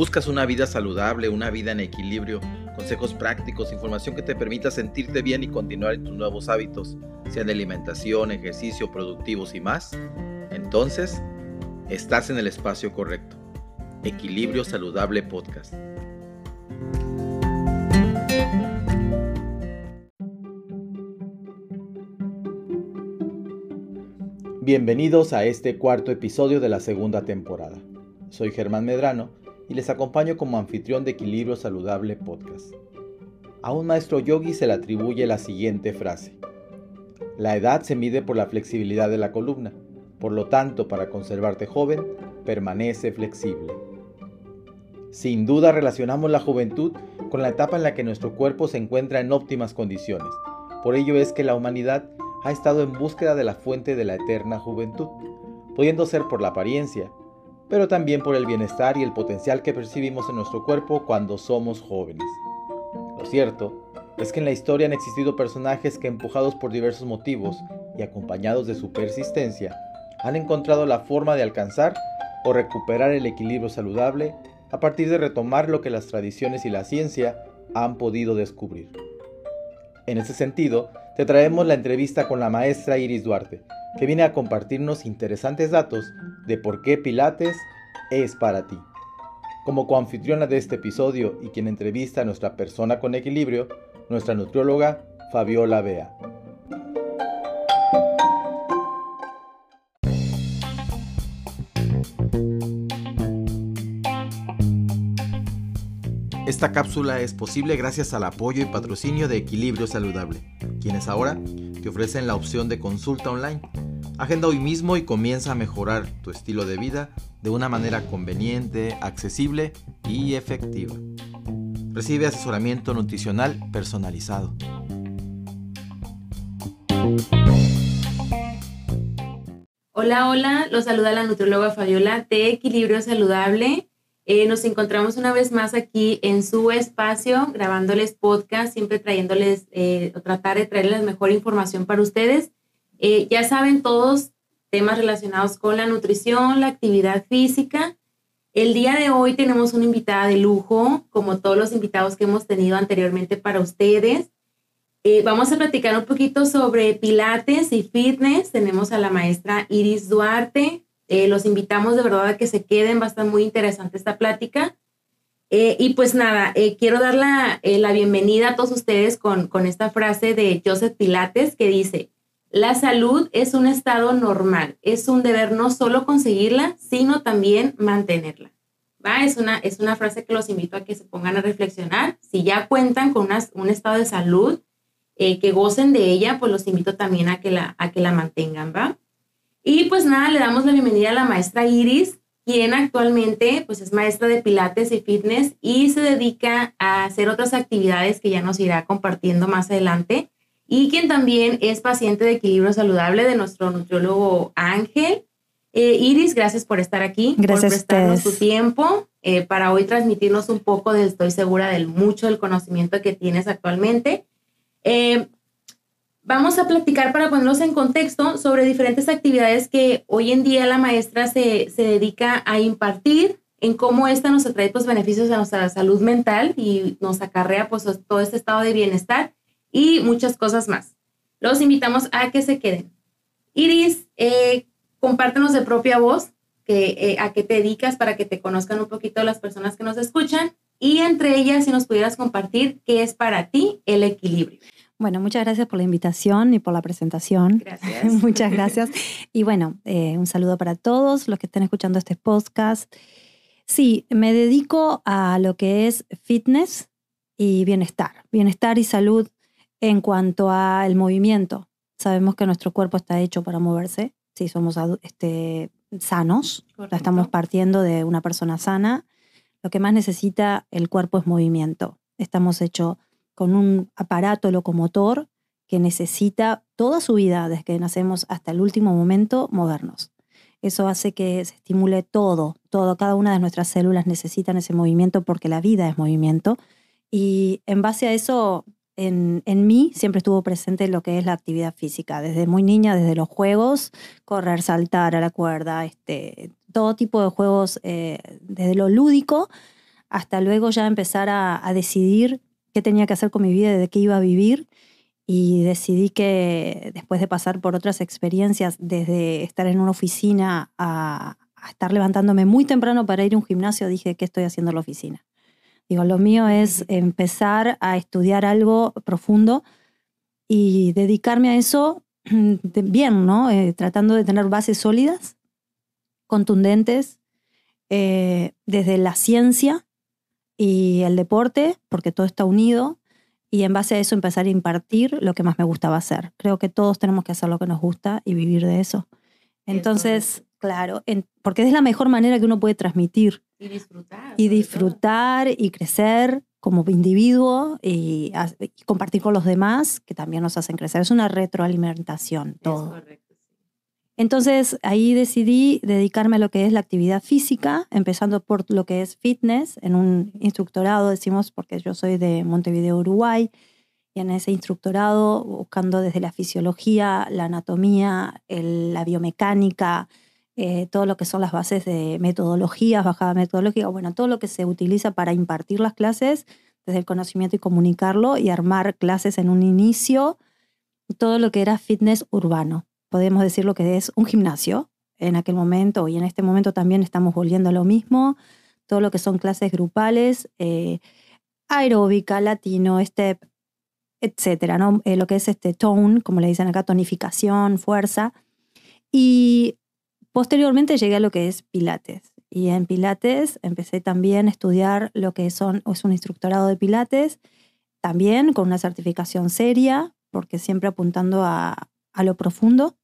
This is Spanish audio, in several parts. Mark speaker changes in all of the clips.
Speaker 1: Buscas una vida saludable, una vida en equilibrio, consejos prácticos, información que te permita sentirte bien y continuar en tus nuevos hábitos, sean de alimentación, ejercicio, productivos y más. Entonces, estás en el espacio correcto. Equilibrio Saludable Podcast. Bienvenidos a este cuarto episodio de la segunda temporada. Soy Germán Medrano y les acompaño como anfitrión de Equilibrio Saludable Podcast. A un maestro yogi se le atribuye la siguiente frase. La edad se mide por la flexibilidad de la columna, por lo tanto, para conservarte joven, permanece flexible. Sin duda relacionamos la juventud con la etapa en la que nuestro cuerpo se encuentra en óptimas condiciones. Por ello es que la humanidad ha estado en búsqueda de la fuente de la eterna juventud, pudiendo ser por la apariencia, pero también por el bienestar y el potencial que percibimos en nuestro cuerpo cuando somos jóvenes. Lo cierto es que en la historia han existido personajes que empujados por diversos motivos y acompañados de su persistencia, han encontrado la forma de alcanzar o recuperar el equilibrio saludable a partir de retomar lo que las tradiciones y la ciencia han podido descubrir. En ese sentido, te traemos la entrevista con la maestra Iris Duarte, que viene a compartirnos interesantes datos de por qué Pilates es para ti. Como coanfitriona de este episodio y quien entrevista a nuestra persona con equilibrio, nuestra nutrióloga Fabiola Bea. Esta cápsula es posible gracias al apoyo y patrocinio de Equilibrio Saludable, quienes ahora te ofrecen la opción de consulta online. Agenda hoy mismo y comienza a mejorar tu estilo de vida de una manera conveniente, accesible y efectiva. Recibe asesoramiento nutricional personalizado.
Speaker 2: Hola, hola, los saluda la nutrióloga Fabiola de Equilibrio Saludable. Eh, nos encontramos una vez más aquí en su espacio, grabándoles podcast, siempre trayéndoles, eh, tratar de traerles mejor información para ustedes. Eh, ya saben todos temas relacionados con la nutrición, la actividad física. El día de hoy tenemos una invitada de lujo, como todos los invitados que hemos tenido anteriormente para ustedes. vamos a platicar un poquito sobre pilates y fitness. Tenemos a la maestra Iris Duarte. Eh, los invitamos de verdad a que se queden, va a estar muy interesante esta plática. Eh, y pues nada, eh, quiero dar la, la, bienvenida a todos ustedes con, con esta frase de Joseph Pilates que dice, la salud es un estado normal, es un deber no solo conseguirla, sino también mantenerla. ¿Va? Es, una, es una frase que los invito a que se pongan a reflexionar. Si ya cuentan con un estado de salud, que gocen de ella, pues los invito también a que la, a que la mantengan, ¿va? Y pues nada, le damos la bienvenida a la maestra Iris, quien actualmente pues es maestra de pilates y fitness y se dedica a hacer otras actividades que ya nos irá compartiendo más adelante. Y quien también es paciente de equilibrio saludable de nuestro nutriólogo Ángel. Eh, Iris, gracias por estar aquí,
Speaker 3: gracias
Speaker 2: por prestarnos tu tiempo eh, para hoy transmitirnos un poco de, estoy segura, del mucho del conocimiento que tienes actualmente. Eh, Vamos a platicar para ponernos en contexto sobre diferentes actividades que hoy en día la maestra se, se dedica a impartir, en cómo esta nos trae pues, beneficios a nuestra salud mental y nos acarrea pues, todo este estado de bienestar y muchas cosas más. Los invitamos a que se queden. Iris, eh, compártenos de propia voz que, eh, a qué te dedicas para que te conozcan un poquito las personas que nos escuchan y entre ellas si nos pudieras compartir qué es para ti el equilibrio.
Speaker 3: Bueno, muchas gracias por la invitación y por la presentación.
Speaker 2: Gracias.
Speaker 3: muchas gracias. Y bueno, eh, un saludo para todos los que estén escuchando este podcast. Sí, me dedico a lo que es fitness y bienestar. Bienestar y salud en cuanto al movimiento. Sabemos que nuestro cuerpo está hecho para moverse. Si somos este, sanos, estamos partiendo de una persona sana. Lo que más necesita el cuerpo es movimiento. Estamos hechos con un aparato locomotor que necesita toda su vida, desde que nacemos hasta el último momento, movernos. Eso hace que se estimule todo, todo, cada una de nuestras células necesitan ese movimiento porque la vida es movimiento. Y en base a eso, en, en, mí siempre estuvo presente lo que es la actividad física, desde muy niña, desde los juegos, correr, saltar a la cuerda, este, todo tipo de juegos, eh, desde lo lúdico hasta luego ya empezar a, decidir qué tenía que hacer con mi vida de qué iba a vivir. Y decidí que después de pasar por otras experiencias, desde estar en una oficina a, a estar levantándome muy temprano para ir a un gimnasio, dije, ¿qué estoy haciendo en la oficina? Digo, lo mío es empezar a estudiar algo profundo y dedicarme a eso bien, ¿no? Eh, tratando de tener bases sólidas, contundentes, eh, desde la ciencia y el deporte, porque todo está unido, y en base a eso empezar a impartir lo que más me gustaba hacer. Creo que todos tenemos que hacer lo que nos gusta y vivir de eso. Entonces, claro, porque es la mejor manera que uno puede transmitir.
Speaker 2: Y disfrutar.
Speaker 3: Y disfrutar y crecer como individuo y, compartir con los demás, que también nos hacen crecer. Es una retroalimentación todo. Entonces ahí decidí dedicarme a lo que es la actividad física, empezando por lo que es fitness, en un instructorado, decimos, porque yo soy de Montevideo, Uruguay, y en ese instructorado buscando desde la fisiología, la anatomía, la biomecánica, eh, todo lo que son las bases de metodologías, bajada metodológica, bueno, todo lo que se utiliza para impartir las clases, desde el conocimiento y comunicarlo y armar clases en un inicio, todo lo que era fitness urbano. Podemos decir lo que es un gimnasio en aquel momento y en este momento también estamos volviendo a lo mismo, todo lo que son clases grupales, eh, aeróbica, latino, step, etcétera, ¿no? Eh, lo que es este tone, como le dicen acá, tonificación, fuerza. Y Posteriormente llegué a lo que es Pilates. Y en Pilates empecé también a estudiar lo que son, es un instructorado de Pilates, también con una certificación seria, porque siempre apuntando a, a lo profundo.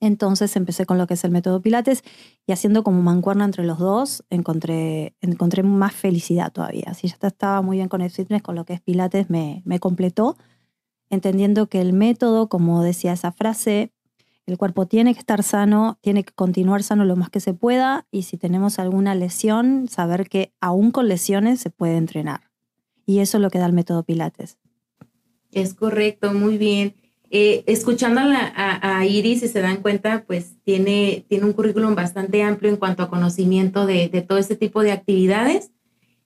Speaker 3: Entonces empecé con lo que es el método Pilates y haciendo como mancuerna entre los dos, encontré, encontré más felicidad todavía. Si ya estaba muy bien con el fitness, con lo que es Pilates me, me completó, entendiendo que el método, como decía esa frase, el cuerpo tiene que estar sano, tiene que continuar sano lo más que se pueda y si tenemos alguna lesión, saber que aún con lesiones se puede entrenar. Y eso es lo que da el método Pilates.
Speaker 2: Es correcto, muy bien. Eh, escuchando a, Iris, si se dan cuenta, pues tiene, tiene un currículum bastante amplio en cuanto a conocimiento de, todo este tipo de actividades.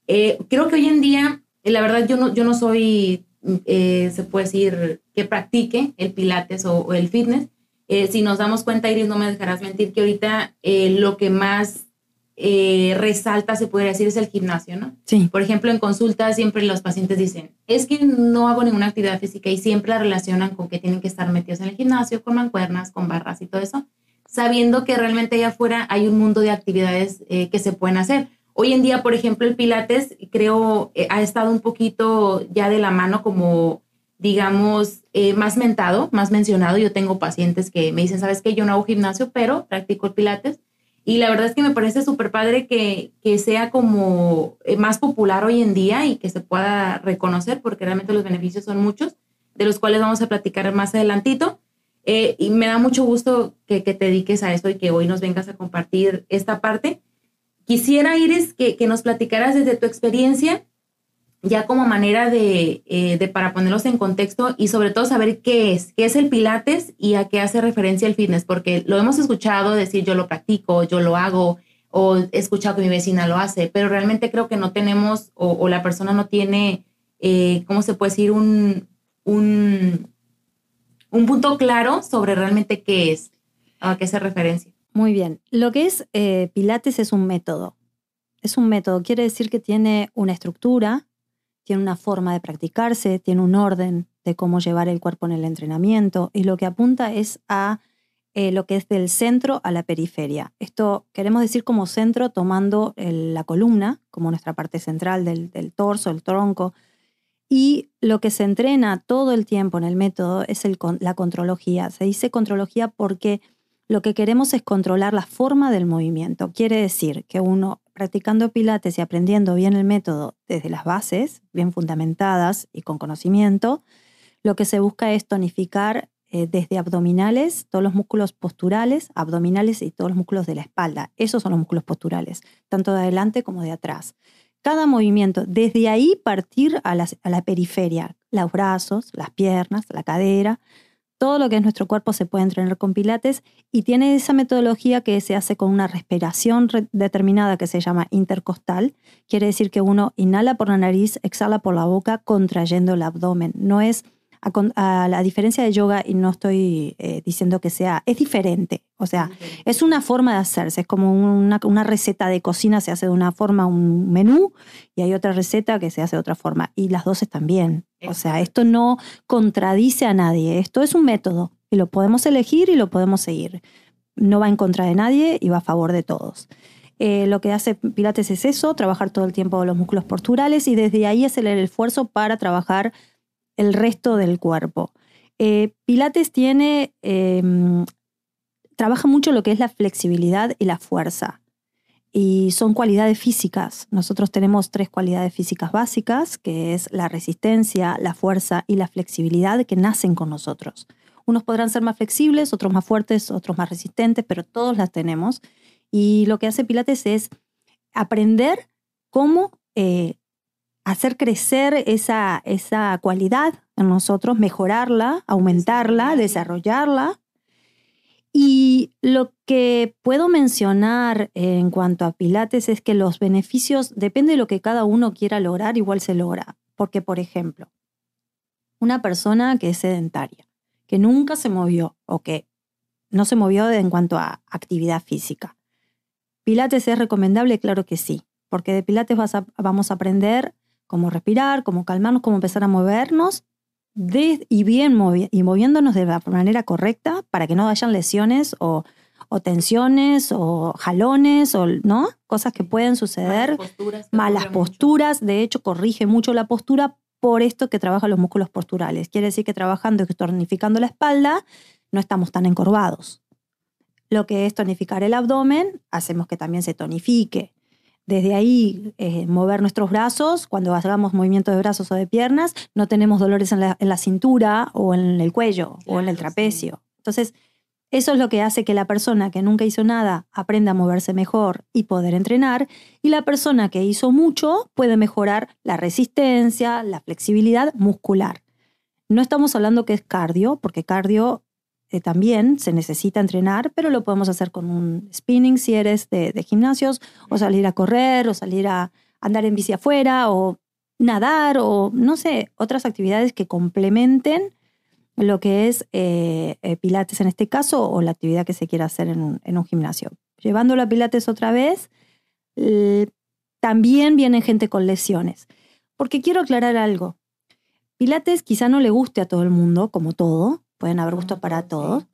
Speaker 2: Eh, creo que hoy en día, la verdad, yo no, yo no soy, eh, se puede decir, que practique el pilates o el fitness, eh, si nos damos cuenta, Iris, no me dejarás mentir, que ahorita eh, lo que más eh, resalta, se puede decir, es el gimnasio, ¿no?
Speaker 3: Sí.
Speaker 2: Por ejemplo, en consulta siempre los pacientes dicen, es que no hago ninguna actividad física y siempre la relacionan con que tienen que estar metidos en el gimnasio, con mancuernas, con barras y todo eso, sabiendo que realmente allá afuera hay un mundo de actividades que se pueden hacer. Hoy en día, por ejemplo, el Pilates creo ha estado un poquito ya de la mano como digamos, eh, más mentado, más mencionado. Yo tengo pacientes que me dicen, sabes que yo no hago gimnasio, pero practico el pilates. Y la verdad es que me parece súper padre que, que, sea como eh, más popular hoy en día y que se pueda reconocer, porque realmente los beneficios son muchos, de los cuales vamos a platicar más adelantito. Eh, y me da mucho gusto que, que, te dediques a esto y que hoy nos vengas a compartir esta parte. Quisiera, Iris, que, que nos platicaras desde tu experiencia ya como manera eh, de, para ponerlos en contexto y sobre todo saber qué es, qué es el Pilates y a qué hace referencia el fitness, porque lo hemos escuchado decir yo lo practico, yo lo hago, o he escuchado que mi vecina lo hace, pero realmente creo que no tenemos o, la persona no tiene, eh, ¿cómo se puede decir? Un, un, un, punto claro sobre realmente qué es, a qué hace referencia.
Speaker 3: Muy bien, lo que es eh, Pilates es un método. Es un método, quiere decir que tiene una estructura, tiene una forma de practicarse, tiene un orden de cómo llevar el cuerpo en el entrenamiento y lo que apunta es a eh, lo que es del centro a la periferia. Esto queremos decir como centro tomando la columna como nuestra parte central del, torso, el tronco. Y lo que se entrena todo el tiempo en el método es la contrología. Se dice contrología porque lo que queremos es controlar la forma del movimiento. Quiere decir que uno practicando pilates y aprendiendo bien el método desde las bases, bien fundamentadas y con conocimiento, lo que se busca es tonificar eh, desde abdominales, todos los músculos posturales, abdominales y todos los músculos de la espalda. Esos son los músculos posturales, tanto de adelante como de atrás. Cada movimiento, desde ahí partir a, a la periferia, los brazos, las piernas, la cadera, todo lo que es nuestro cuerpo se puede entrenar con pilates y tiene esa metodología que se hace con una respiración determinada que se llama intercostal. Quiere decir que uno inhala por la nariz, exhala por la boca, contrayendo el abdomen. No es a, la diferencia de yoga, y no estoy eh, diciendo que sea, es diferente. O sea, es una forma de hacerse, es como una, una, receta de cocina, se hace de una forma un menú y hay otra receta que se hace de otra forma. Y las dos están bien. O sea, esto no contradice a nadie, esto es un método y lo podemos elegir y lo podemos seguir. No va en contra de nadie y va a favor de todos. Eh, lo que hace Pilates es eso, trabajar todo el tiempo los músculos posturales y desde ahí hacer el esfuerzo para trabajar el resto del cuerpo. Eh, Pilates tiene, em, trabaja mucho lo que es la flexibilidad y la fuerza. Y son cualidades físicas. Nosotros tenemos tres cualidades físicas básicas, que es la resistencia, la fuerza y la flexibilidad que nacen con nosotros. Unos podrán ser más flexibles, otros más fuertes, otros más resistentes, pero todos las tenemos. Y lo que hace Pilates es aprender cómo eh, hacer crecer esa, esa cualidad en nosotros, mejorarla, aumentarla, desarrollarla. Y lo que puedo mencionar en cuanto a Pilates es que los beneficios, depende de lo que cada uno quiera lograr, igual se logra. Porque, por ejemplo, una persona que es sedentaria, que nunca se movió o que no se movió en cuanto a actividad física. Pilates es recomendable, claro que sí, porque de Pilates vamos a aprender cómo respirar, cómo calmarnos, cómo empezar a movernos y bien y moviéndonos de la manera correcta para que no hayan lesiones o, tensiones o jalones o no cosas que pueden suceder. Malas posturas, malas posturas. de hecho corrige mucho la postura por esto que trabaja los músculos posturales. Quiere decir que trabajando y tonificando la espalda no estamos tan encorvados. Lo que es tonificar el abdomen hacemos que también se tonifique desde ahí eh, mover nuestros brazos, cuando hagamos movimientos de brazos o de piernas, no tenemos dolores en la, cintura o en el cuello o en el trapecio. Entonces, eso es lo que hace que la persona que nunca hizo nada aprenda a moverse mejor y poder entrenar, y la persona que hizo mucho puede mejorar la resistencia, la flexibilidad muscular. No estamos hablando que es cardio, porque cardio eh, también se necesita entrenar, pero lo podemos hacer con un spinning si eres de, gimnasios, o salir a correr, o salir a andar en bici afuera, o nadar, o no sé, otras actividades que complementen lo que es eh, eh, Pilates en este caso, o la actividad que se quiera hacer en un, gimnasio. Llevándolo a Pilates otra vez, también viene gente con lesiones. Porque quiero aclarar algo. Pilates quizá no le guste a todo el mundo, como todo, pueden haber gusto para todos,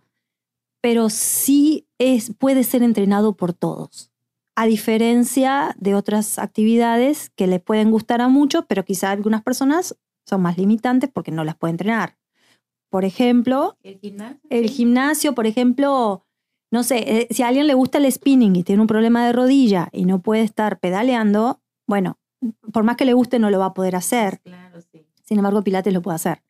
Speaker 3: pero sí es, puede ser entrenado por todos. A diferencia de otras actividades que le pueden gustar a muchos, pero quizá algunas personas son más limitantes porque no las pueden entrenar. Por ejemplo,
Speaker 2: el gimnasio,
Speaker 3: el gimnasio por ejemplo, no sé, eh, si a alguien le gusta el spinning y tiene un problema de rodilla y no puede estar pedaleando, bueno, por más que le guste no lo va a poder hacer.
Speaker 2: Claro, sí.
Speaker 3: Sin embargo, Pilates lo puede hacer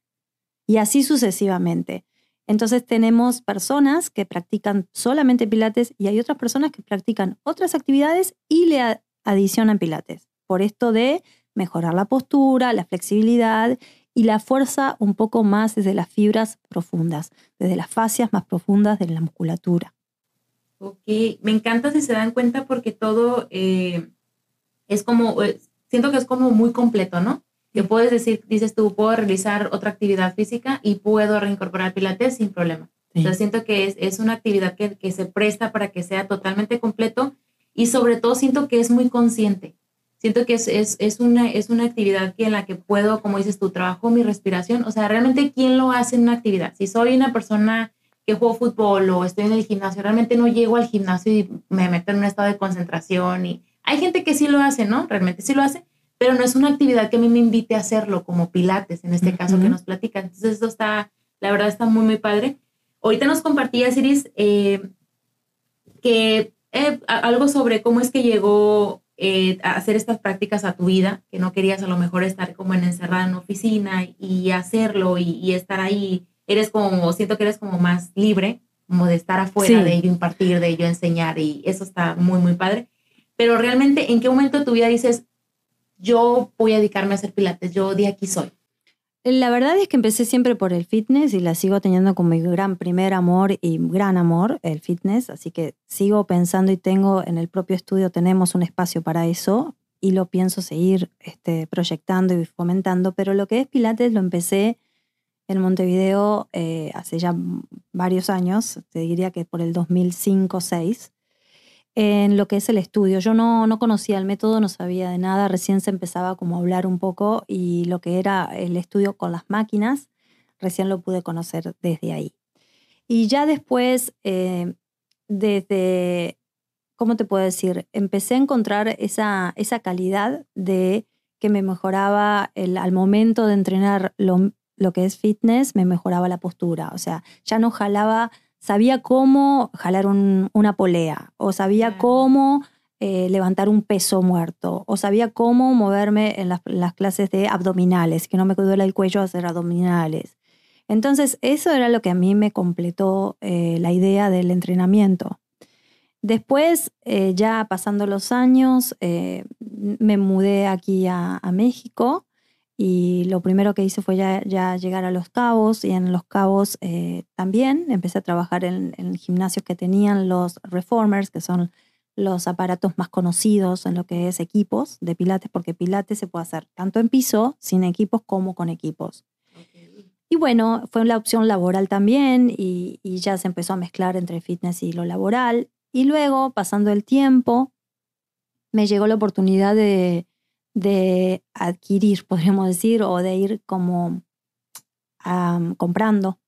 Speaker 3: y así sucesivamente. Entonces tenemos personas que practican solamente pilates y hay otras personas que practican otras actividades y le adicionan pilates. Por esto de mejorar la postura, la flexibilidad y la fuerza un poco más desde las fibras profundas, desde las fascias más profundas de la musculatura.
Speaker 2: Ok, me encanta si se dan cuenta porque todo eh, es como, eh, siento que es como muy completo, ¿no? Que puedes decir, dices tú, puedo realizar otra actividad física y puedo reincorporar pilates sin problema. Entonces siento que es, es una actividad que, que, se presta para que sea totalmente completo y sobre todo siento que es muy consciente. Siento que es, es, es, una, es una actividad que en la que puedo, como dices tú, trabajo mi respiración. O sea, realmente, ¿quién lo hace en una actividad? Si soy una persona que juego fútbol o estoy en el gimnasio, realmente no llego al gimnasio y me meto en un estado de concentración. Y hay gente que sí lo hace, ¿no? Realmente sí lo hace, pero no es una actividad que a mí me invite a hacerlo, como Pilates, en este caso que nos platican. Entonces, esto está, la verdad, está muy, muy padre. Ahorita nos compartía, Siris, eh, que eh, algo sobre cómo es que llegó eh, a hacer estas prácticas a tu vida, que no querías a lo mejor estar como en encerrada en una oficina y hacerlo y, estar ahí. Eres como, siento que eres como más libre, como de estar afuera, de ello impartir, de ello enseñar y eso está muy, muy padre. Pero realmente, ¿en qué momento de tu vida dices, yo voy a dedicarme a hacer pilates, yo de aquí soy?
Speaker 3: La verdad es que empecé siempre por el fitness y la sigo teniendo como mi gran primer amor y gran amor, el fitness. Así que sigo pensando y tengo en el propio estudio, tenemos un espacio para eso y lo pienso seguir este, proyectando y fomentando. Pero lo que es Pilates lo empecé en Montevideo eh, hace ya varios años, te diría que por el 2005-6 en lo que es el estudio. Yo no, no conocía el método, no sabía de nada, recién se empezaba como a hablar un poco y lo que era el estudio con las máquinas, recién lo pude conocer desde ahí. Y ya después, eh, desde, ¿cómo te puedo decir? Empecé a encontrar esa, esa calidad de que me mejoraba el, al momento de entrenar lo, lo que es fitness, me mejoraba la postura. O sea, ya no jalaba sabía cómo jalar una polea, o sabía cómo eh, levantar un peso muerto, o sabía cómo moverme en las, clases de abdominales, que no me duele el cuello hacer abdominales. Entonces, eso era lo que a mí me completó eh, la idea del entrenamiento. Después, eh, ya pasando los años, me mudé aquí a México y lo primero que hice fue ya, llegar a Los Cabos y en Los Cabos eh, también empecé a trabajar en, gimnasios que tenían los reformers, que son los aparatos más conocidos en lo que es equipos de pilates, porque pilates se puede hacer tanto en piso, sin equipos, como con equipos. Y bueno, fue la opción laboral también y, y ya se empezó a mezclar entre fitness y lo laboral. Y luego, pasando el tiempo, me llegó la oportunidad de, de adquirir, podríamos decir, o de ir como comprando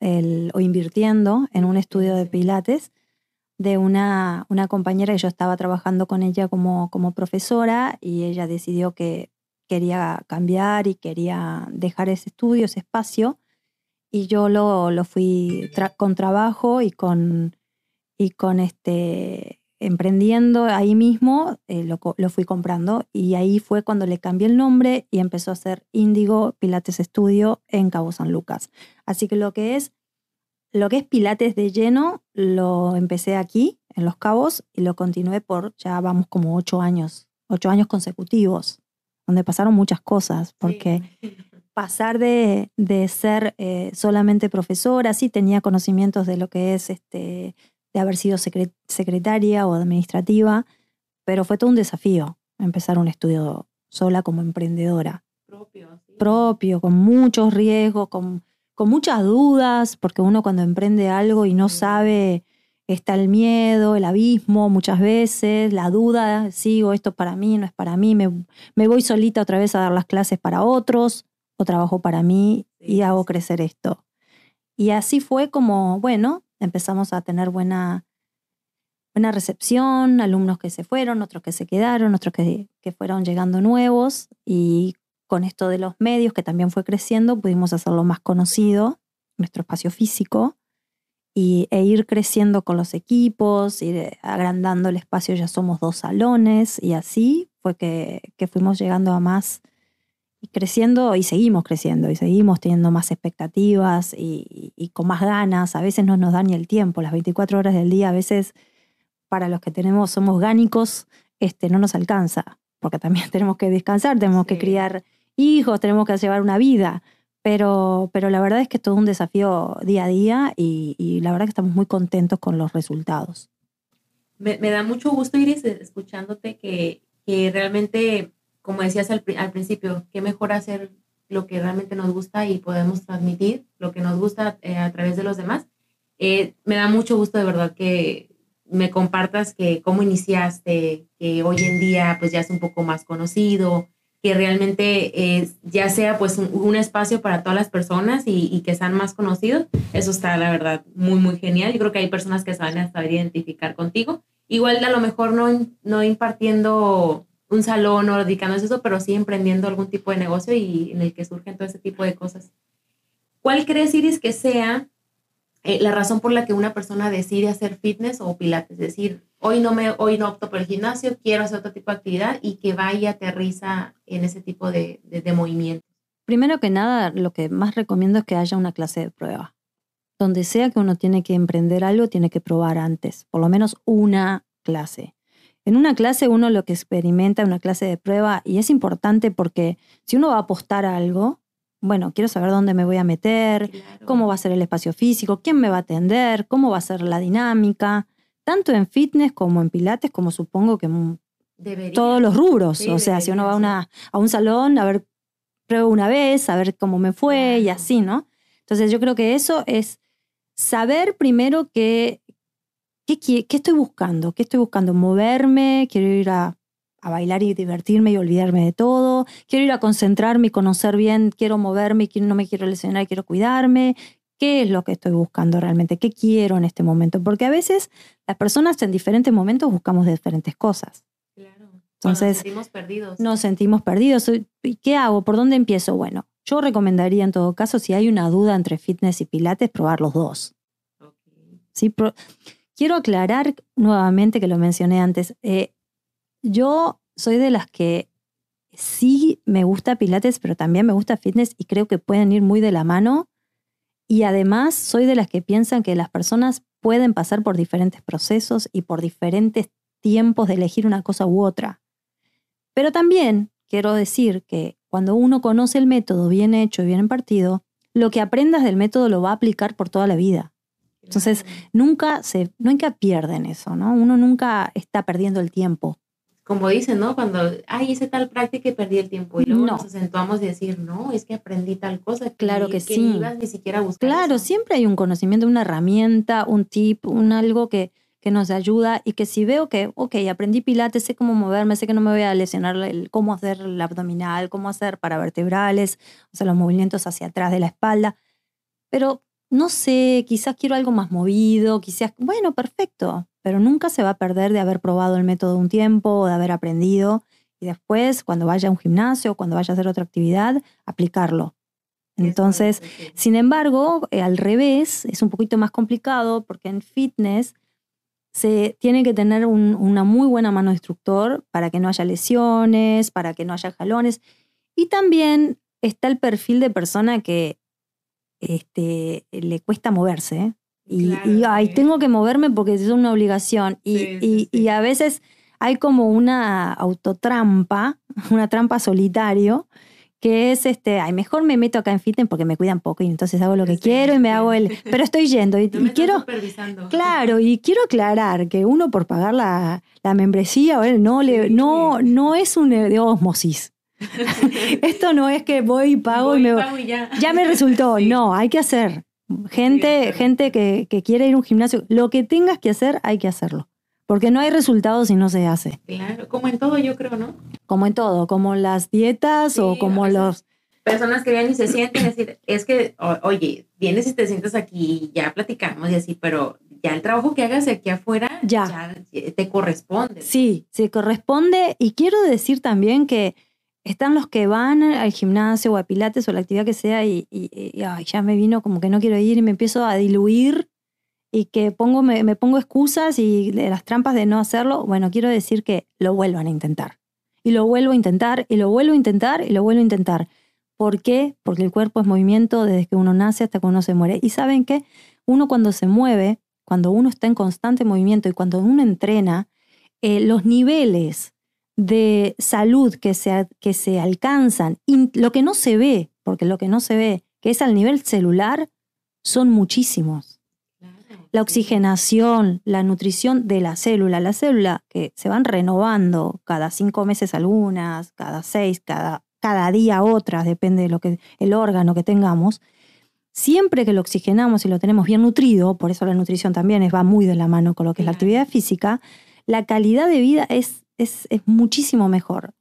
Speaker 3: o invirtiendo en un estudio de pilates de una, una compañera que yo estaba trabajando con ella como, como profesora y ella decidió que quería cambiar y quería dejar ese estudio, ese espacio, y yo lo, lo fui con trabajo y con, y con este, emprendiendo ahí mismo, eh, lo, fui comprando y ahí fue cuando le cambié el nombre y empezó a ser Índigo Pilates Estudio en Cabo San Lucas. Así que lo que es lo que es Pilates de lleno lo empecé aquí en Los Cabos y lo continué por ya vamos como ocho años, ocho años consecutivos, donde pasaron muchas cosas, porque pasar de, ser eh, solamente profesora, sí tenía conocimientos de lo que es este de haber sido secretaria o administrativa, pero fue todo un desafío empezar un estudio sola como emprendedora. Propio. Propio, con muchos riesgos, con, con muchas dudas, porque uno cuando emprende algo y no sabe, está el miedo, el abismo muchas veces, la duda, sigo, esto es para mí, no es para mí, me, me voy solita otra vez a dar las clases para otros o trabajo para mí y hago crecer esto. Y así fue como, bueno, empezamos a tener buena, buena recepción, alumnos que se fueron, otros que se quedaron, otros que, que fueron llegando nuevos y con esto de los medios que también fue creciendo, pudimos hacerlo más conocido, nuestro espacio físico, y, e ir creciendo con los equipos, ir agrandando el espacio, ya somos dos salones, y así fue que, que fuimos llegando a más y creciendo y seguimos creciendo y seguimos teniendo más expectativas y, con más ganas. A veces no nos da ni el tiempo, las 24 horas del día, a veces para los que tenemos, somos gánicos, este, no nos alcanza, porque también tenemos que descansar, tenemos que criar hijos, tenemos que llevar una vida. Pero, pero la verdad es que es todo un desafío día a día y, la verdad que estamos muy contentos con los resultados.
Speaker 2: Me, da mucho gusto, Iris, escuchándote que, que realmente como decías al, principio, qué mejor hacer lo que realmente nos gusta y podemos transmitir lo que nos gusta eh, a través de los demás. Eh, me da mucho gusto de verdad que me compartas que cómo iniciaste, que hoy en día pues ya es un poco más conocido, que realmente es, ya sea pues un, espacio para todas las personas y, que sean más conocidos. Eso está la verdad muy, muy genial. Yo creo que hay personas que saben saber identificar contigo. Igual a lo mejor no, no impartiendo un salón o dedicándose a eso, pero sí emprendiendo algún tipo de negocio y en el que surgen todo ese tipo de cosas. ¿Cuál crees, Iris, que sea eh, la razón por la que una persona decide hacer fitness o pilates? Es decir, hoy no, me, hoy no opto por el gimnasio, quiero hacer otro tipo de actividad y que vaya y aterriza en ese tipo de, de, movimientos.
Speaker 3: Primero que nada, lo que más recomiendo es que haya una clase de prueba. Donde sea que uno tiene que emprender algo, tiene que probar antes, por lo menos una clase. En una clase uno lo que experimenta, una clase de prueba, y es importante porque si uno va a apostar a algo, bueno, quiero saber dónde me voy a meter, cómo va a ser el espacio físico, quién me va a atender, cómo va a ser la dinámica, tanto en fitness como en pilates, como supongo que todos los rubros. o sea, si uno va a, un salón, a ver, pruebo una vez, a ver cómo me fue y así, ¿no? Entonces yo creo que eso es saber primero qué, qué, estoy buscando, qué estoy buscando, moverme, quiero ir a, bailar y divertirme y olvidarme de todo, quiero ir a concentrarme y conocer bien, quiero moverme y no me quiero lesionar, quiero cuidarme, ¿Qué es lo que estoy buscando realmente? ¿Qué quiero en este momento? Porque a veces las personas en diferentes momentos buscamos diferentes cosas.
Speaker 2: Claro. Entonces, nos sentimos perdidos.
Speaker 3: Nos sentimos perdidos. ¿Y qué hago? ¿Por dónde empiezo? Bueno, yo recomendaría en todo caso, si hay una duda entre fitness y pilates, probar los dos. ¿Sí? Quiero aclarar nuevamente que lo mencioné antes. Eh, yo soy de las que sí me gusta pilates, pero también me gusta fitness y creo que pueden ir muy de la mano. Y además soy de las que piensan que las personas pueden pasar por diferentes procesos y por diferentes tiempos de elegir una cosa u otra. Pero también quiero decir que cuando uno conoce el método bien hecho y bien impartido, lo que aprendas del método lo va a aplicar por toda la vida. Entonces, nunca se, nunca pierden eso, ¿no? Uno nunca está perdiendo el tiempo.
Speaker 2: Como dicen, ¿no? Cuando, ay, hice tal práctica y perdí el tiempo. Y luego nos acentuamos y decir, no, es que aprendí tal cosa.
Speaker 3: claro que, sí.
Speaker 2: ni siquiera buscar
Speaker 3: Claro, siempre hay un conocimiento, una herramienta, un tip, un algo que, que nos ayuda y que si veo que, ok, aprendí pilates, sé cómo moverme, sé que no me voy a lesionar, el, cómo hacer el abdominal, cómo hacer para vertebrales, o sea, los movimientos hacia atrás de la espalda, pero no sé, quizás quiero algo más movido, quizás, bueno, perfecto, pero nunca se va a perder de haber probado el método un tiempo o de haber aprendido y después, cuando vaya a un gimnasio o cuando vaya a hacer otra actividad, aplicarlo. Entonces, sin embargo, eh, al revés, es un poquito más complicado porque en fitness se tiene que tener una muy buena mano de instructor para que no haya lesiones, para que no haya jalones. Y también está el perfil de persona que este, le cuesta moverse. Y, y tengo que moverme porque es una obligación. Y, y, a veces hay como una autotrampa, una trampa solitario, que es este, ay, mejor me meto acá en fitness porque me cuidan poco y entonces hago lo que quiero y me hago el, pero estoy yendo y, quiero, claro, y quiero aclarar que uno por pagar la, la membresía, no, le, no, no es un de osmosis. Esto no es que voy y pago y me ya. ya. me resultó, no, hay que hacer. Gente, gente que, que quiere ir a un gimnasio, lo que tengas que hacer, hay que hacerlo. Porque no hay resultados si no se hace.
Speaker 2: Claro, como en todo yo creo, ¿no?
Speaker 3: Como en todo, como las dietas o como los...
Speaker 2: Personas que vienen y se sienten, es decir, es que, oye, vienes y te sientas aquí, ya platicamos y así, pero ya el trabajo que hagas aquí afuera ya, te corresponde.
Speaker 3: Sí, se corresponde y quiero decir también que están los que van al gimnasio o a pilates o la actividad que sea y, ya me vino como que no quiero ir y me empiezo a diluir y que pongo, me, pongo excusas y las trampas de no hacerlo, bueno, quiero decir que lo vuelvan a intentar. Y lo vuelvo a intentar, y lo vuelvo a intentar, y lo vuelvo a intentar. ¿Por qué? Porque el cuerpo es movimiento desde que uno nace hasta que uno se muere. Y saben que uno cuando se mueve, cuando uno está en constante movimiento y cuando uno entrena, eh, los niveles de salud que se, que se alcanzan, y lo que no se ve, porque lo que no se ve, que es al nivel celular, son muchísimos. La oxigenación, la nutrición de la célula, la célula que se van renovando cada cinco meses algunas, cada seis, cada, cada día otras, depende de lo que el órgano que tengamos. Siempre que lo oxigenamos y lo tenemos bien nutrido, por eso la nutrición también va muy de la mano con lo que es la actividad física, la calidad de vida es, es, es muchísimo mejor.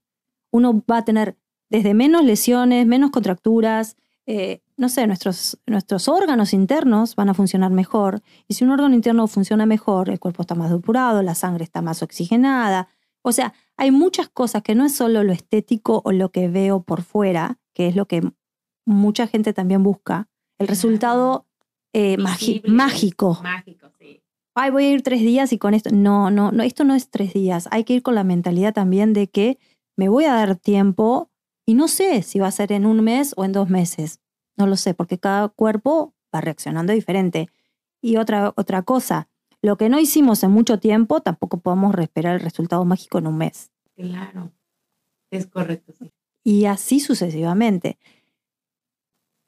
Speaker 3: Uno va a tener desde menos lesiones, menos contracturas, eh, no sé, nuestros, nuestros órganos internos van a funcionar mejor. Y si un órgano interno funciona mejor, el cuerpo está más depurado, la sangre está más oxigenada. O sea, hay muchas cosas que no es solo lo estético o lo que veo por fuera, que es lo que mucha gente también busca. El resultado eh, mágico.
Speaker 2: Mágico, sí.
Speaker 3: Ay, voy a ir tres días y con esto. No, no, no, esto no es tres días. Hay que ir con la mentalidad también de que me voy a dar tiempo y no sé si va a ser en un mes o en dos meses. No lo sé, porque cada cuerpo va reaccionando diferente. Y otra, otra cosa, lo que no hicimos en mucho tiempo, tampoco podemos esperar el resultado mágico en un mes.
Speaker 2: Claro, es correcto. Sí.
Speaker 3: Y así sucesivamente.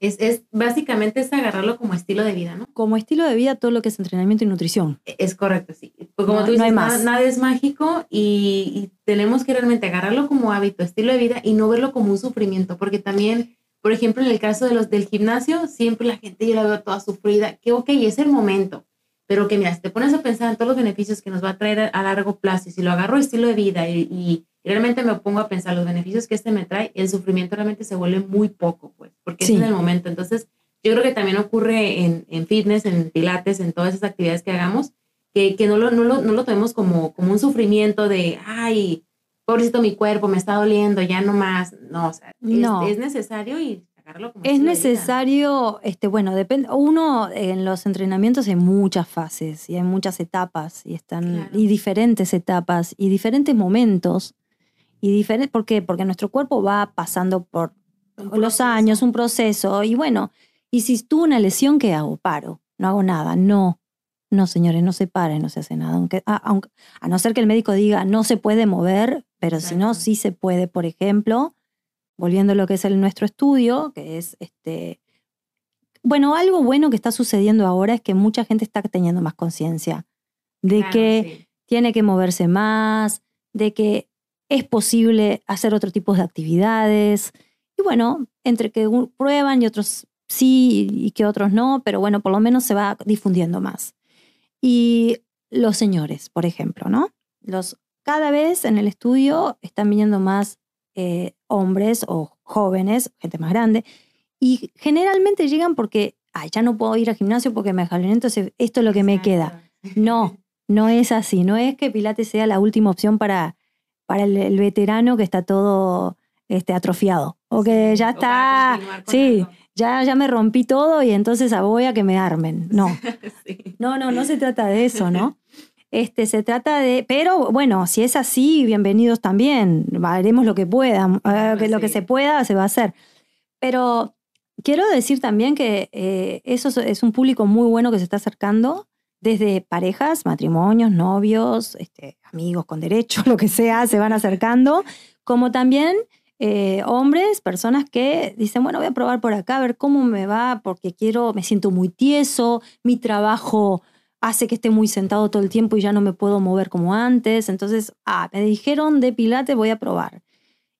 Speaker 2: Es, es, básicamente es agarrarlo como estilo de vida, ¿no?
Speaker 3: Como estilo de vida todo lo que es entrenamiento y nutrición.
Speaker 2: E, es correcto, sí. Pues como tú dices, nada, nada, es mágico y, y, tenemos que realmente agarrarlo como hábito, estilo de vida y no verlo como un sufrimiento, porque también, por ejemplo, en el caso de los del gimnasio, siempre la gente yo la veo toda sufrida, que ok, es el momento, pero que mira, si te pones a pensar en todos los beneficios que nos va a traer a largo plazo y si lo agarro estilo de vida y, y realmente me pongo a pensar los beneficios que este me trae, el sufrimiento realmente se vuelve muy poco, pues, porque es en el momento. Entonces, yo creo que también ocurre en, en, fitness, en pilates, en todas esas actividades que hagamos, que, que no, lo, no, lo, no lo tomemos como, como un sufrimiento de, ay, pobrecito mi cuerpo, me está doliendo, ya no más. No, o sea, no. Es, es necesario y
Speaker 3: es necesario, este, bueno, depende. Uno en los entrenamientos hay muchas fases y hay muchas etapas y están y diferentes etapas y diferentes momentos y diferente. ¿Por qué? Porque nuestro cuerpo va pasando por los años, un proceso y bueno. Y si tuvo una lesión, ¿qué hago? Paro, no hago nada. No, no, señores, no se para y no se hace nada. Aunque, a, aunque, a no ser que el médico diga no se puede mover, pero si no, sí se puede, por ejemplo volviendo a lo que es el, nuestro estudio, que es este. Bueno, algo bueno que está sucediendo ahora es que mucha gente está teniendo más conciencia de que tiene que moverse más, de que es posible hacer otro tipo de actividades. Y bueno, entre que prueban y otros sí y que otros no, pero bueno, por lo menos se va difundiendo más. Y los señores, por ejemplo, ¿no? Los, cada vez en el estudio están viniendo más eh, hombres o jóvenes, gente más grande, y generalmente llegan porque, ay, ya no puedo ir al gimnasio porque me jalé, entonces esto es lo que me queda. No, no es así, no es que Pilates sea la última opción para, para el, veterano que está todo este, atrofiado, o que ya está, sí, ya, ya me rompí todo y entonces voy a que me armen. No, no, no, no se trata de eso, ¿no? Este, se trata de, pero bueno, si es así, bienvenidos también, haremos lo que pueda, eh, lo que se pueda se va a hacer. Pero quiero decir también que eh, eso es un público muy bueno que se está acercando, desde parejas, matrimonios, novios, este, amigos con derecho, lo que sea, se van acercando, como también eh, hombres, personas que dicen, bueno, voy a probar por acá, a ver cómo me va, porque quiero, me siento muy tieso, mi trabajo hace que esté muy sentado todo el tiempo y ya no me puedo mover como antes. Entonces, ah, me dijeron de Pilates, voy a probar.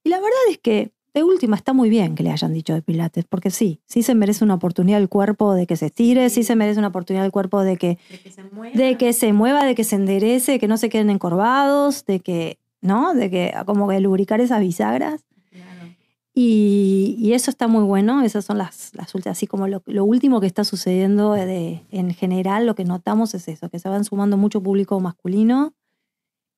Speaker 3: Y la verdad es que de última está muy bien que le hayan dicho de Pilates, porque sí, sí se merece una oportunidad el cuerpo de que se estire, sí, se merece una oportunidad el cuerpo de que,
Speaker 2: de que, se mueva.
Speaker 3: de que se mueva, de que se enderece, de que no se queden encorvados, de que, ¿no? De que como que lubricar esas bisagras. Y, eso está muy bueno, esas son las, las últimas, así como lo, último que está sucediendo de, en general, lo que notamos es eso, que se van sumando mucho público masculino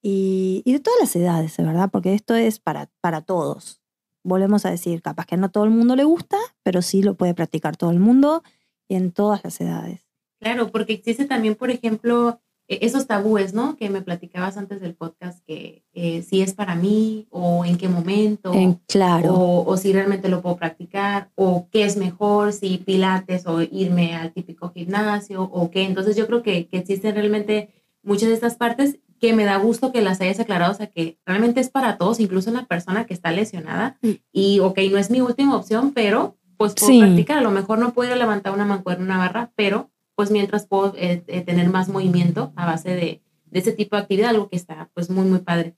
Speaker 3: y, y de todas las edades, ¿verdad? Porque esto es para, para todos. Volvemos a decir, capaz que no todo el mundo le gusta, pero sí lo puede practicar todo el mundo y en todas las edades.
Speaker 2: Claro, porque existe también, por ejemplo, e-, esos tabúes, ¿no? Que me platicabas antes del podcast, que eh, si es para mí o en qué momento.
Speaker 3: claro.
Speaker 2: O, si realmente lo puedo practicar, o qué es mejor, si pilates o irme al típico gimnasio, o qué. Entonces yo creo que, que existen realmente muchas de estas partes que me da gusto que las hayas aclarado, o sea, que realmente es para todos, incluso una persona que está lesionada. Mm. Y, ok, no es mi última opción, pero pues puedo practicar. A lo mejor no puedo levantar una mancuerna, una barra, pero pues mientras puedo eh, eh, tener más movimiento a base de, de, ese tipo de actividad, algo que está pues muy, muy padre.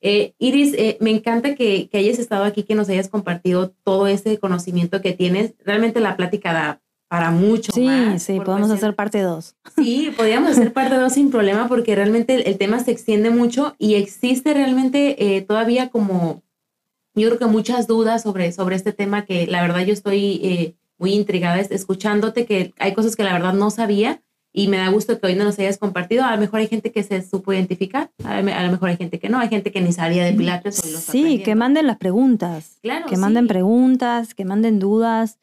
Speaker 2: Eh, Iris, me encanta que, que, hayas estado aquí, que nos hayas compartido todo ese conocimiento que tienes. Realmente la plática da para mucho
Speaker 3: sí,
Speaker 2: más.
Speaker 3: Sí, podemos hacer parte 2.
Speaker 2: Sí, podríamos hacer parte 2 sin problema porque realmente el, tema se extiende mucho y existe realmente todavía como, yo creo que muchas dudas sobre, sobre este tema que la verdad yo estoy muy intrigada escuchándote, que hay cosas que la verdad no sabía y me da gusto que hoy no nos hayas compartido. A lo mejor hay gente que se supo identificar, a lo mejor hay gente que no, hay gente que ni sabía de Pilates.
Speaker 3: sí, que manden las preguntas,
Speaker 2: claro,
Speaker 3: que manden preguntas, que manden dudas.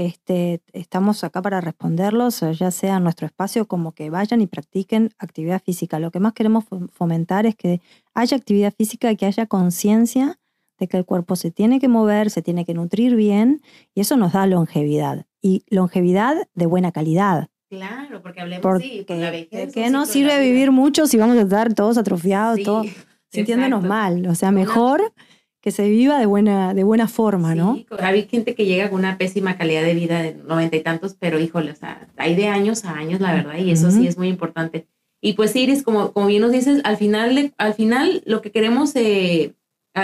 Speaker 3: Este, estamos acá para responderlos, ya sea en nuestro espacio como que vayan y practiquen actividad física. Lo que más queremos fomentar es que haya actividad física, que haya conciencia de que el cuerpo se tiene que mover, se tiene que nutrir bien y eso nos da longevidad y longevidad de buena calidad.
Speaker 2: Claro, porque hablemos sí, la
Speaker 3: vejez. Que no sirve vivir mucho si vamos a estar todos atrofiados, todos sintiéndonos mal. O sea, mejor que se viva de buena, de buena forma, ¿no?
Speaker 2: Sí, hay gente que llega con una pésima calidad de vida de noventa y tantos, pero híjole, o sea, hay de años a años, la verdad, y eso sí es muy importante. Y pues Iris, como, como bien nos dices, al final, al final lo que queremos eh,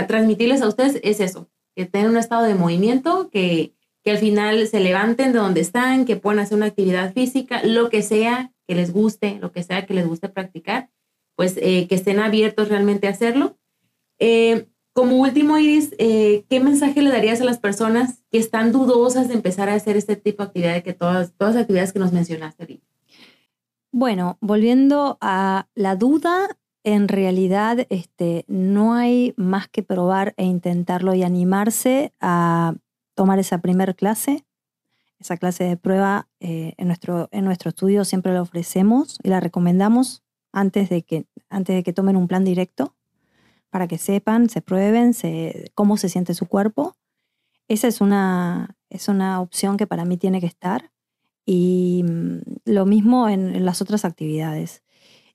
Speaker 2: transmitirles a ustedes es eso, que tengan un estado de movimiento, que, que al final se levanten de donde están, que puedan hacer una actividad física, lo que sea que les guste, lo que sea que les guste practicar, pues eh, que estén abiertos realmente a hacerlo. Eh, como último, Iris, eh, ¿qué mensaje le darías a las personas que están dudosas de empezar a hacer este tipo de actividades, que todas, todas las actividades que nos mencionaste
Speaker 3: Bueno, volviendo a la duda, en realidad este, no hay más que probar e intentarlo y animarse a tomar esa primera clase. Esa clase de prueba eh, en, nuestro, en nuestro estudio siempre la ofrecemos y la recomendamos antes de que, antes de que tomen un plan directo para que sepan, se prueben cómo se siente su cuerpo. Esa es una, es una opción que para mí tiene que estar. Y mm, lo mismo en, las otras actividades.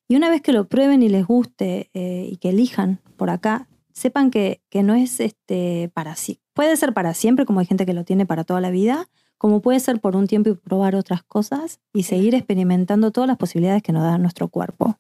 Speaker 3: Y una vez que lo prueben y les guste eh, y que elijan por acá, sepan que, que no es este para sí. Puede ser para siempre, como hay gente que lo tiene para toda la vida, como puede ser por un tiempo y probar otras cosas y seguir experimentando todas las posibilidades que nos da nuestro cuerpo.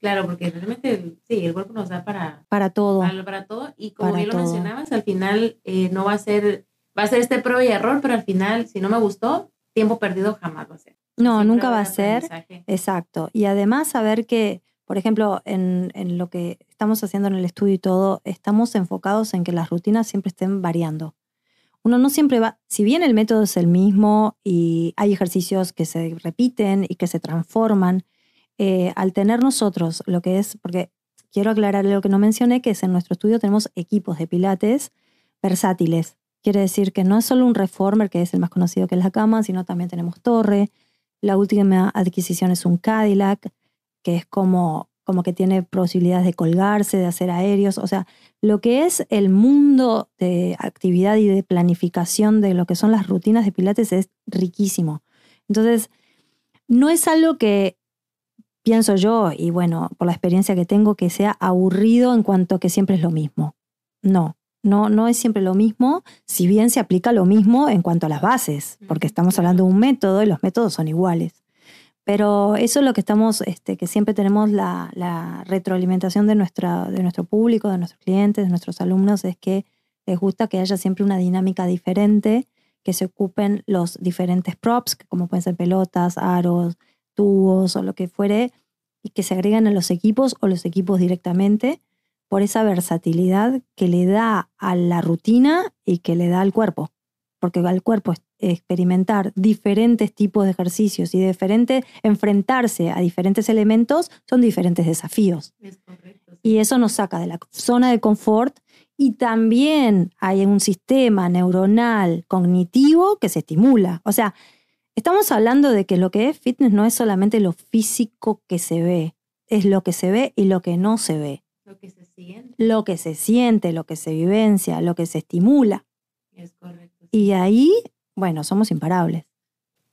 Speaker 2: Claro, porque realmente sí, el cuerpo nos da para,
Speaker 3: para todo.
Speaker 2: Para, todo. Y como bien lo mencionabas, al final eh, no va a ser, va a ser este prueba y error, pero al final, si no me gustó, tiempo perdido jamás va a ser.
Speaker 3: No, nunca va a ser. Exacto. Y además saber que, por ejemplo, en, en lo que estamos haciendo en el estudio y todo, estamos enfocados en que las rutinas siempre estén variando. Uno no siempre va, si bien el método es el mismo y hay ejercicios que se repiten y que se transforman, eh, al tener nosotros lo que es, porque quiero aclarar lo que no mencioné, que es en nuestro estudio tenemos equipos de pilates versátiles. Quiere decir que no es solo un reformer, que es el más conocido que es la cama, sino también tenemos torre. La última adquisición es un Cadillac, que es como, como que tiene posibilidades de colgarse, de hacer aéreos. O sea, lo que es el mundo de actividad y de planificación de lo que son las rutinas de pilates es riquísimo. Entonces, no es algo que pienso yo, y bueno, por la experiencia que tengo, que sea aburrido en cuanto a que siempre es lo mismo. No, no, no es siempre lo mismo, si bien se aplica lo mismo en cuanto a las bases, porque estamos hablando de un método y los métodos son iguales. Pero eso es lo que estamos, este, que siempre tenemos la, la retroalimentación de, nuestra, de nuestro público, de nuestros clientes, de nuestros alumnos, es que les gusta que haya siempre una dinámica diferente, que se ocupen los diferentes props, como pueden ser pelotas, aros, tubos o lo que fuere, y que se agregan a los equipos o los equipos directamente por esa versatilidad que le da a la rutina y que le da al cuerpo. Porque al cuerpo experimentar diferentes tipos de ejercicios y diferente, enfrentarse a diferentes elementos son diferentes desafíos. Y eso nos saca de la zona de confort y también hay un sistema neuronal cognitivo que se estimula. O sea, Estamos hablando de que lo que es fitness no es solamente lo físico que se ve, es lo que se ve y lo que no se ve.
Speaker 2: Lo que se siente.
Speaker 3: Lo que se siente, lo que se vivencia, lo que se estimula.
Speaker 2: Es correcto.
Speaker 3: Y ahí, bueno, somos imparables.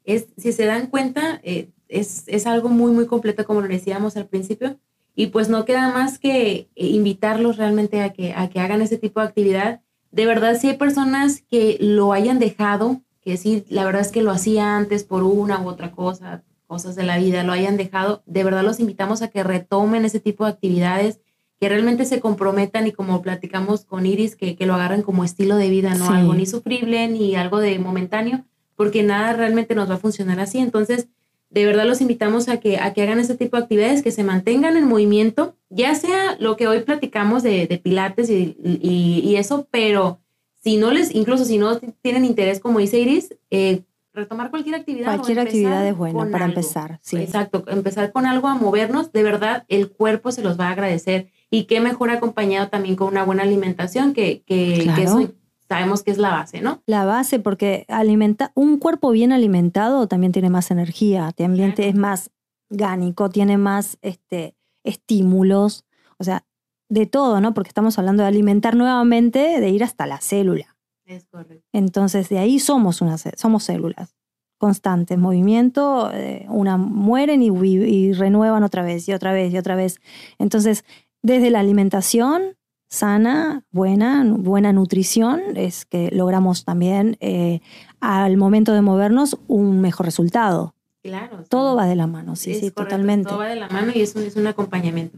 Speaker 2: Es, si se dan cuenta, eh, es, es, algo muy, muy completo, como lo decíamos al principio. Y pues no queda más que eh, invitarlos realmente a que, a que hagan ese tipo de actividad. De verdad, si hay personas que lo hayan dejado que sí, la verdad es que lo hacía antes por una u otra cosa, cosas de la vida, lo hayan dejado, de verdad los invitamos a que retomen ese tipo de actividades, que realmente se comprometan y como platicamos con Iris, que, que lo agarren como estilo de vida, no algo ni sufrible ni algo de momentáneo, porque nada realmente nos va a funcionar así. Entonces, de verdad los invitamos a que, a que hagan ese tipo de actividades, que se mantengan en movimiento, ya sea lo que hoy platicamos de, de pilates y, y, y eso, pero si no les, incluso si no tienen interés, como dice Iris, eh, retomar cualquier actividad.
Speaker 3: Cualquier actividad es buena para empezar, sí.
Speaker 2: Exacto, empezar con algo a movernos, de verdad el cuerpo se los va a agradecer. Y qué mejor acompañado también con una buena alimentación, que, que, eso sabemos que es la base, ¿no?
Speaker 3: La base, porque alimenta, un cuerpo bien alimentado también tiene más energía, también es más gánico, tiene más este, estímulos. O sea, de todo, ¿no? Porque estamos hablando de alimentar nuevamente, de ir hasta la célula.
Speaker 2: Es correcto.
Speaker 3: Entonces, de ahí somos, una, somos células constantes, movimiento, eh, una mueren y, y, renuevan otra vez y otra vez y otra vez. Entonces, desde la alimentación sana, buena, buena nutrición, es que logramos también eh, al momento de movernos un mejor resultado.
Speaker 2: Claro.
Speaker 3: Todo va de la mano, sí, sí, totalmente.
Speaker 2: Todo va de la mano y es un, es un acompañamiento.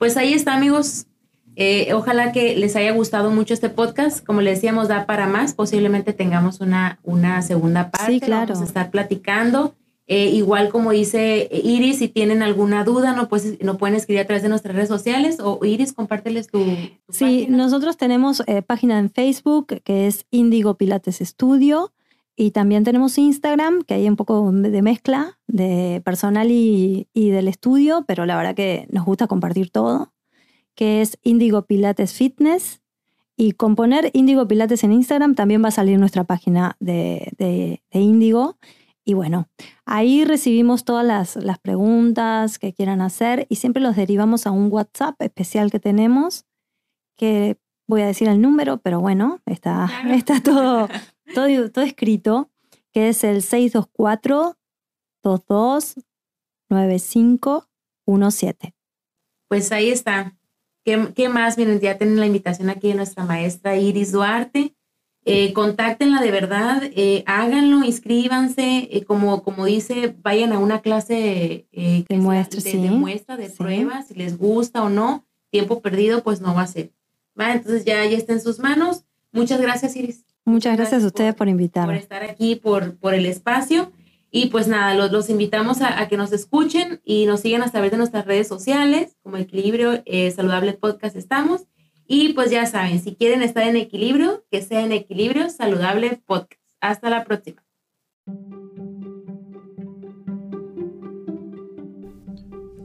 Speaker 2: Pues ahí está, amigos. Eh, ojalá que les haya gustado mucho este podcast. Como les decíamos, da para más. Posiblemente tengamos una, una segunda parte.
Speaker 3: Sí, claro.
Speaker 2: Vamos a estar platicando. Eh, igual como dice Iris, si tienen alguna duda, no, pues, no pueden escribir a través de nuestras redes sociales. O Iris, compárteles tu,
Speaker 3: Sí, nosotros tenemos eh, página en Facebook que es Indigo Pilates Estudio. Y también tenemos Instagram, que hay un poco de mezcla de personal y, y del estudio, pero la verdad que nos gusta compartir todo que es Indigo Pilates Fitness. Y con poner Indigo Pilates en Instagram también va a salir nuestra página de, de, Indigo. Y bueno, ahí recibimos todas las, las, preguntas que quieran hacer y siempre los derivamos a un WhatsApp especial que tenemos, que voy a decir el número, pero bueno, está, está todo, todo, todo escrito, que es el 624 22 9517.
Speaker 2: Pues ahí está. ¿Qué, más? Miren, ya tienen la invitación aquí de nuestra maestra Iris Duarte. Eh, contáctenla de verdad, eh, háganlo, inscríbanse, eh, como, como dice, vayan a una clase
Speaker 3: de, muestra,
Speaker 2: de, de, muestra, de prueba, si les gusta o no, tiempo perdido, pues no va a ser. ¿va? Entonces ya, ya está en sus manos. Muchas gracias, Iris.
Speaker 3: Muchas gracias, a ustedes por, invitarme.
Speaker 2: Por estar aquí, por, por el espacio. Y pues nada, los, los invitamos a, que nos escuchen y nos sigan a través de nuestras redes sociales, como Equilibrio eh, Saludable Podcast estamos. Y pues ya saben, si quieren estar en equilibrio, que sea en Equilibrio Saludable Podcast. Hasta la próxima.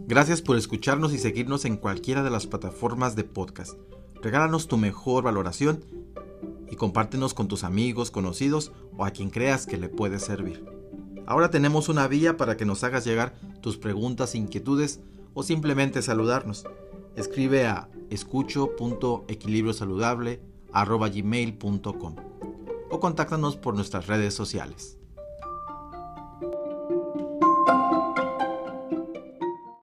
Speaker 1: Gracias por escucharnos y seguirnos en cualquiera de las plataformas de podcast. Regálanos tu mejor valoración y compártenos con tus amigos, conocidos o a quien creas que le puede servir. Ahora tenemos una vía para que nos hagas llegar tus preguntas, inquietudes o simplemente saludarnos. Escribe a escucho.equilibriosaludable.gmail.com o contáctanos por nuestras redes sociales.